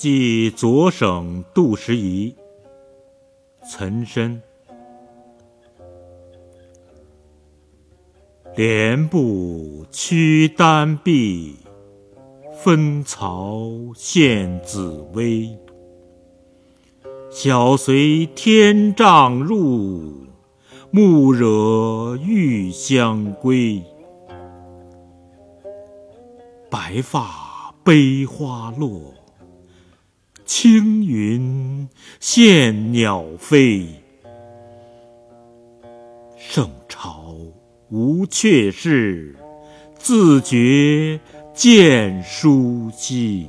即左省杜十遗。岑参。莲步驱丹壁，分曹献紫薇。小随天丈入，暮惹玉香归。白发悲花落，青云羡鸟飞。圣朝无阙事，自觉见书机。